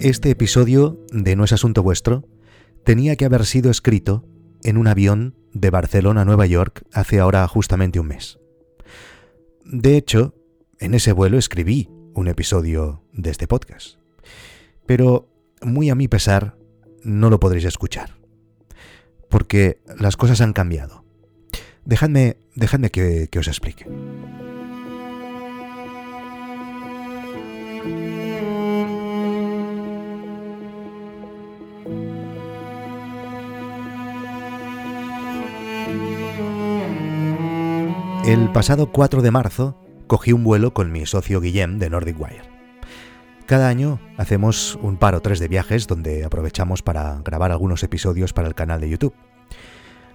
Este episodio de No es Asunto Vuestro tenía que haber sido escrito en un avión de Barcelona a Nueva York hace ahora justamente un mes. De hecho, en ese vuelo escribí un episodio de este podcast. Pero, muy a mi pesar, no lo podréis escuchar. Porque las cosas han cambiado. Dejadme, dejadme que, que os explique. El pasado 4 de marzo cogí un vuelo con mi socio Guillem de Nordic Wire. Cada año hacemos un par o tres de viajes donde aprovechamos para grabar algunos episodios para el canal de YouTube.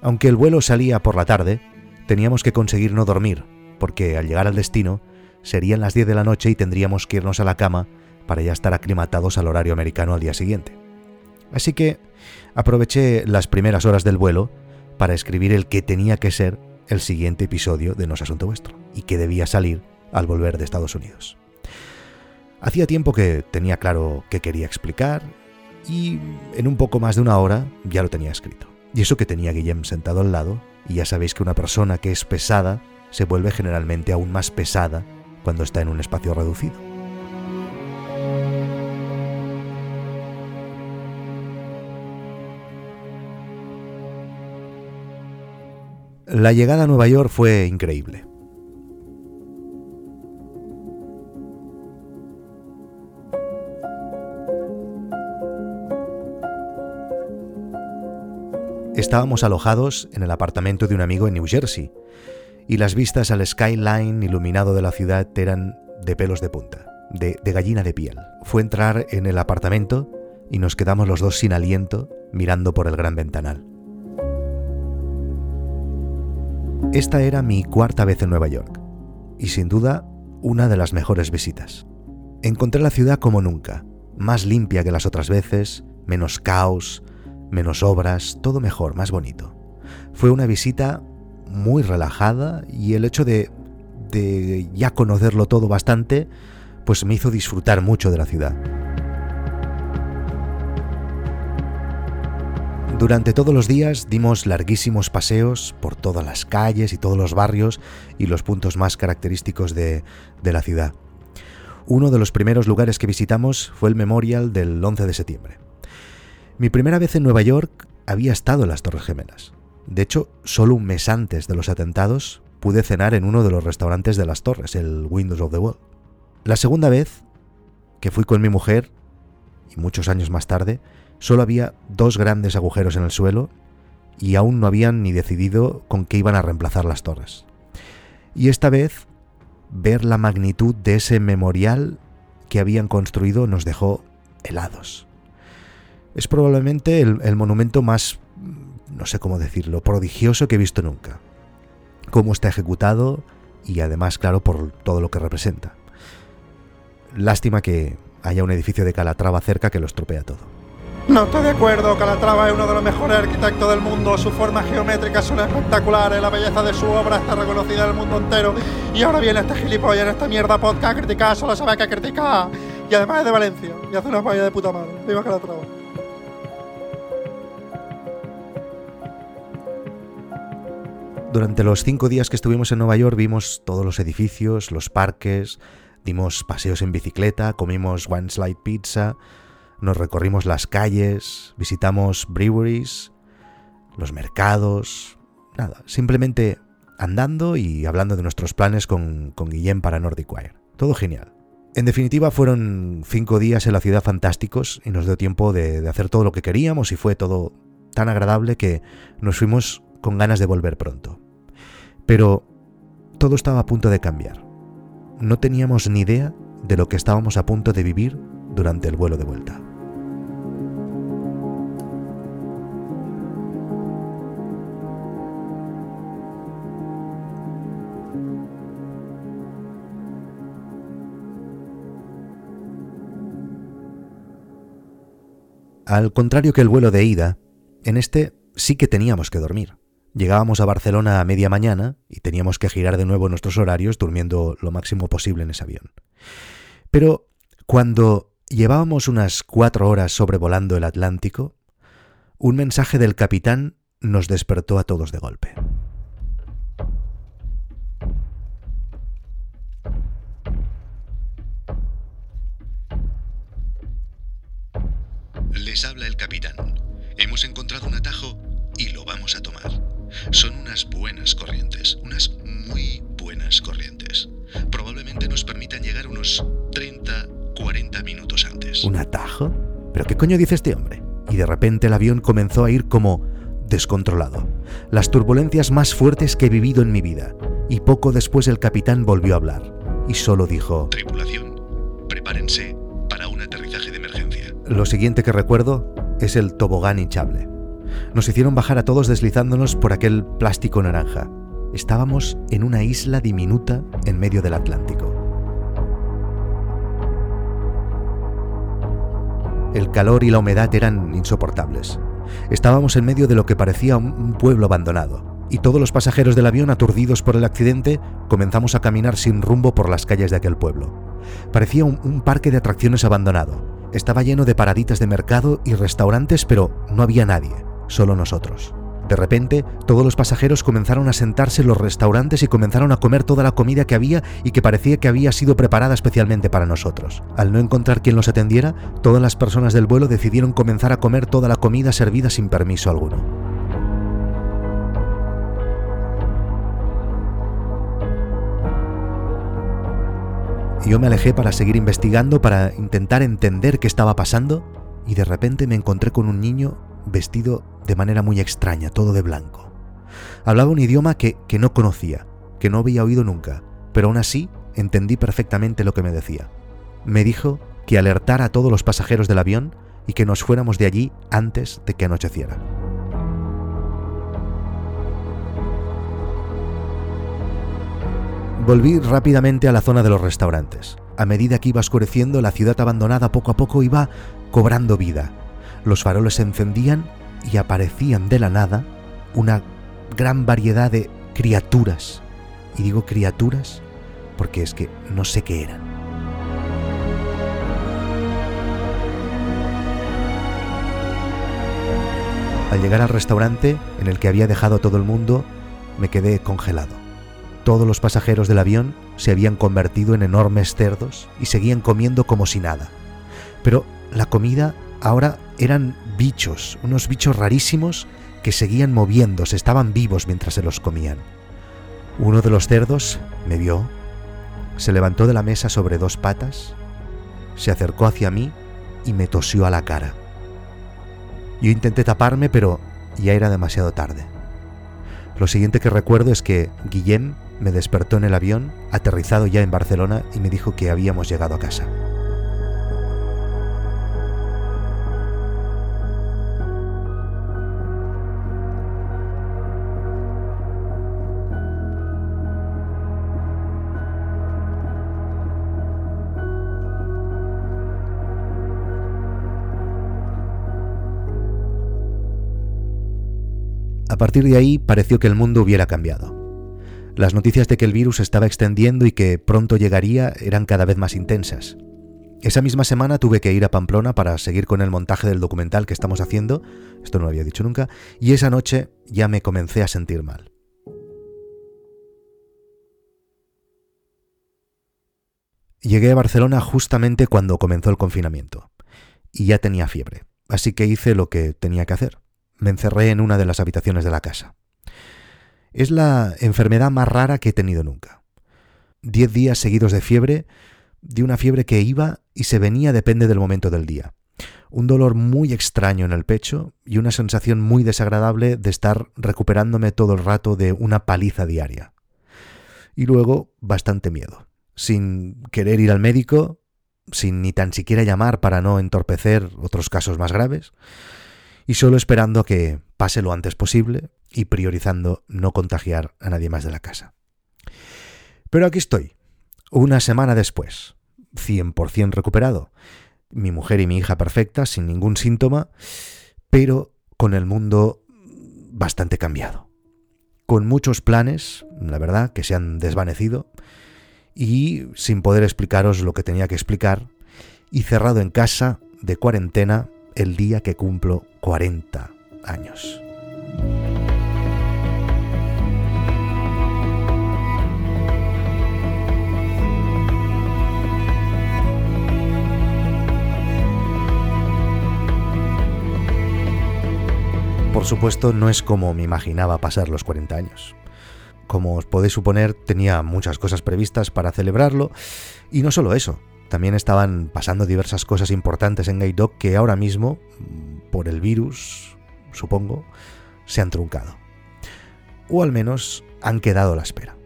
Aunque el vuelo salía por la tarde, teníamos que conseguir no dormir, porque al llegar al destino serían las 10 de la noche y tendríamos que irnos a la cama para ya estar aclimatados al horario americano al día siguiente. Así que aproveché las primeras horas del vuelo para escribir el que tenía que ser el siguiente episodio de No es Asunto Vuestro y que debía salir al volver de Estados Unidos. Hacía tiempo que tenía claro qué quería explicar y en un poco más de una hora ya lo tenía escrito. Y eso que tenía Guillem sentado al lado, y ya sabéis que una persona que es pesada se vuelve generalmente aún más pesada cuando está en un espacio reducido. La llegada a Nueva York fue increíble. Estábamos alojados en el apartamento de un amigo en New Jersey, y las vistas al skyline iluminado de la ciudad eran de pelos de punta, de, gallina de piel. Fue entrar en el apartamento y nos quedamos los dos sin aliento mirando por el gran ventanal. Esta era mi cuarta vez en Nueva York, y sin duda una de las mejores visitas. Encontré la ciudad como nunca, más limpia que las otras veces, menos caos, menos obras, todo mejor, más bonito. Fue una visita muy relajada y el hecho de, ya conocerlo todo bastante, pues me hizo disfrutar mucho de la ciudad. Durante todos los días dimos larguísimos paseos por todas las calles y todos los barrios y los puntos más característicos de, de, la ciudad. Uno de los primeros lugares que visitamos fue el Memorial del 11 de septiembre. Mi primera vez en Nueva York había estado en las Torres Gemelas. De hecho, solo un mes antes de los atentados pude cenar en uno de los restaurantes de las torres, el Windows of the World. La segunda vez que fui con mi mujer, y muchos años más tarde, Solo había dos grandes agujeros en el suelo y aún no habían ni decidido con qué iban a reemplazar las torres. Y esta vez, ver la magnitud de ese memorial que habían construido nos dejó helados. Es probablemente el, el monumento más, no sé cómo decirlo, prodigioso que he visto nunca. Cómo está ejecutado y además, claro, por todo lo que representa. Lástima que haya un edificio de Calatrava cerca que lo estropea todo. No estoy de acuerdo, Calatrava es uno de los mejores arquitectos del mundo, sus formas geométricas son espectaculares, la belleza de su obra está reconocida en el mundo entero. Y ahora viene este gilipollas en esta mierda podcast a criticar, solo sabe que criticar. Y además es de Valencia, y hace una falla de puta madre. Viva Calatrava. Durante los cinco días que estuvimos en Nueva York vimos todos los edificios, los parques, dimos paseos en bicicleta, comimos one slide pizza, nos recorrimos las calles, visitamos breweries, los mercados, nada, simplemente andando y hablando de nuestros planes con, con Guillem para Nordic Wire. Todo genial. En definitiva, fueron cinco días en la ciudad fantásticos y nos dio tiempo de, de hacer todo lo que queríamos y fue todo tan agradable que nos fuimos con ganas de volver pronto. Pero todo estaba a punto de cambiar. No teníamos ni idea de lo que estábamos a punto de vivir durante el vuelo de vuelta. Al contrario que el vuelo de ida, en este sí que teníamos que dormir. Llegábamos a Barcelona a media mañana y teníamos que girar de nuevo nuestros horarios durmiendo lo máximo posible en ese avión. Pero cuando llevábamos unas cuatro horas sobrevolando el Atlántico, un mensaje del capitán nos despertó a todos de golpe. Les habla el capitán. Hemos encontrado un atajo y lo vamos a tomar. Son unas buenas corrientes, unas muy buenas corrientes. Probablemente nos permitan llegar unos 30, 40 minutos antes. ¿Un atajo? ¿Pero qué coño dice este hombre? Y de repente el avión comenzó a ir como descontrolado. Las turbulencias más fuertes que he vivido en mi vida. Y poco después el capitán volvió a hablar. Y solo dijo... Tripulación, prepárense para un aterrizaje de emergencia. Lo siguiente que recuerdo es el tobogán hinchable. Nos hicieron bajar a todos deslizándonos por aquel plástico naranja. Estábamos en una isla diminuta en medio del Atlántico. El calor y la humedad eran insoportables. Estábamos en medio de lo que parecía un pueblo abandonado, y todos los pasajeros del avión, aturdidos por el accidente, comenzamos a caminar sin rumbo por las calles de aquel pueblo. Parecía un, parque de atracciones abandonado. Estaba lleno de paraditas de mercado y restaurantes, pero no había nadie, solo nosotros. De repente, todos los pasajeros comenzaron a sentarse en los restaurantes y comenzaron a comer toda la comida que había y que parecía que había sido preparada especialmente para nosotros. Al no encontrar quien los atendiera, todas las personas del vuelo decidieron comenzar a comer toda la comida servida sin permiso alguno. Yo me alejé para seguir investigando, para intentar entender qué estaba pasando, y de repente me encontré con un niño vestido de manera muy extraña, todo de blanco. Hablaba un idioma que, que no conocía, que no había oído nunca, pero aún así entendí perfectamente lo que me decía. Me dijo que alertara a todos los pasajeros del avión y que nos fuéramos de allí antes de que anocheciera. Volví rápidamente a la zona de los restaurantes. A medida que iba oscureciendo, la ciudad abandonada poco a poco iba cobrando vida. Los faroles se encendían y aparecían de la nada una gran variedad de criaturas. Y digo criaturas porque es que no sé qué eran. Al llegar al restaurante en el que había dejado a todo el mundo, me quedé congelado. Todos los pasajeros del avión se habían convertido en enormes cerdos y seguían comiendo como si nada. Pero la comida ahora eran bichos, unos bichos rarísimos que seguían moviéndose, estaban vivos mientras se los comían. Uno de los cerdos me vio, se levantó de la mesa sobre dos patas, se acercó hacia mí y me tosió a la cara. Yo intenté taparme, pero ya era demasiado tarde. Lo siguiente que recuerdo es que Guillem me despertó en el avión, aterrizado ya en Barcelona, y me dijo que habíamos llegado a casa. A partir de ahí pareció que el mundo hubiera cambiado. Las noticias de que el virus estaba extendiendo y que pronto llegaría eran cada vez más intensas. Esa misma semana tuve que ir a Pamplona para seguir con el montaje del documental que estamos haciendo, esto no lo había dicho nunca, y esa noche ya me comencé a sentir mal. Llegué a Barcelona justamente cuando comenzó el confinamiento, y ya tenía fiebre, así que hice lo que tenía que hacer. Me encerré en una de las habitaciones de la casa. Es la enfermedad más rara que he tenido nunca. Diez días seguidos de fiebre, de una fiebre que iba y se venía depende del momento del día. Un dolor muy extraño en el pecho y una sensación muy desagradable de estar recuperándome todo el rato de una paliza diaria. Y luego bastante miedo. Sin querer ir al médico, sin ni tan siquiera llamar para no entorpecer otros casos más graves, y solo esperando a que pase lo antes posible y priorizando no contagiar a nadie más de la casa. Pero aquí estoy, una semana después, 100% recuperado, mi mujer y mi hija perfectas, sin ningún síntoma, pero con el mundo bastante cambiado. Con muchos planes, la verdad, que se han desvanecido, y sin poder explicaros lo que tenía que explicar, y cerrado en casa de cuarentena el día que cumplo 40 años. Por supuesto, no es como me imaginaba pasar los 40 años. Como os podéis suponer, tenía muchas cosas previstas para celebrarlo, y no solo eso, también estaban pasando diversas cosas importantes en Dog que ahora mismo, por el virus, supongo, se han truncado. O al menos han quedado a la espera.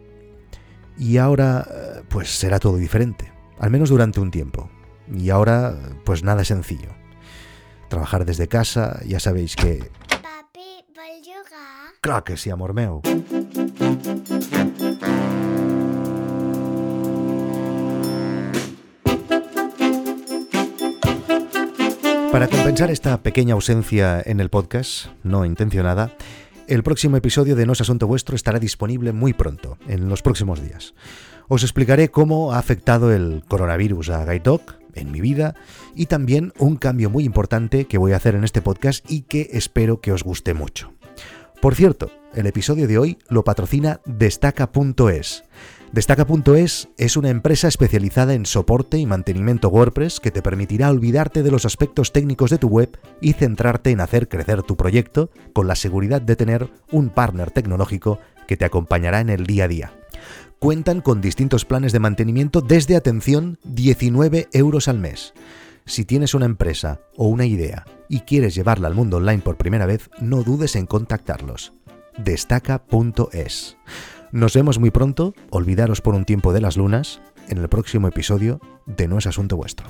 Y ahora, pues será todo diferente, al menos durante un tiempo. Y ahora, pues nada es sencillo. Trabajar desde casa, ya sabéis que Clar que sí, amor meu. Para compensar esta pequeña ausencia en el podcast, no intencionada, el próximo episodio de No es Asunto Vuestro estará disponible muy pronto, en los próximos días. Os explicaré cómo ha afectado el coronavirus a Gaitok en mi vida y también un cambio muy importante que voy a hacer en este podcast y que espero que os guste mucho. Por cierto, el episodio de hoy lo patrocina Destaca.es. Destaca.es es una empresa especializada en soporte y mantenimiento WordPress que te permitirá olvidarte de los aspectos técnicos de tu web y centrarte en hacer crecer tu proyecto con la seguridad de tener un partner tecnológico que te acompañará en el día a día. Cuentan con distintos planes de mantenimiento desde atención 19 euros al mes. Si tienes una empresa o una idea y quieres llevarla al mundo online por primera vez, no dudes en contactarlos. Destaca.es. Nos vemos muy pronto, olvidaros por un tiempo de las lunas, en el próximo episodio de No es Asunto Vuestro.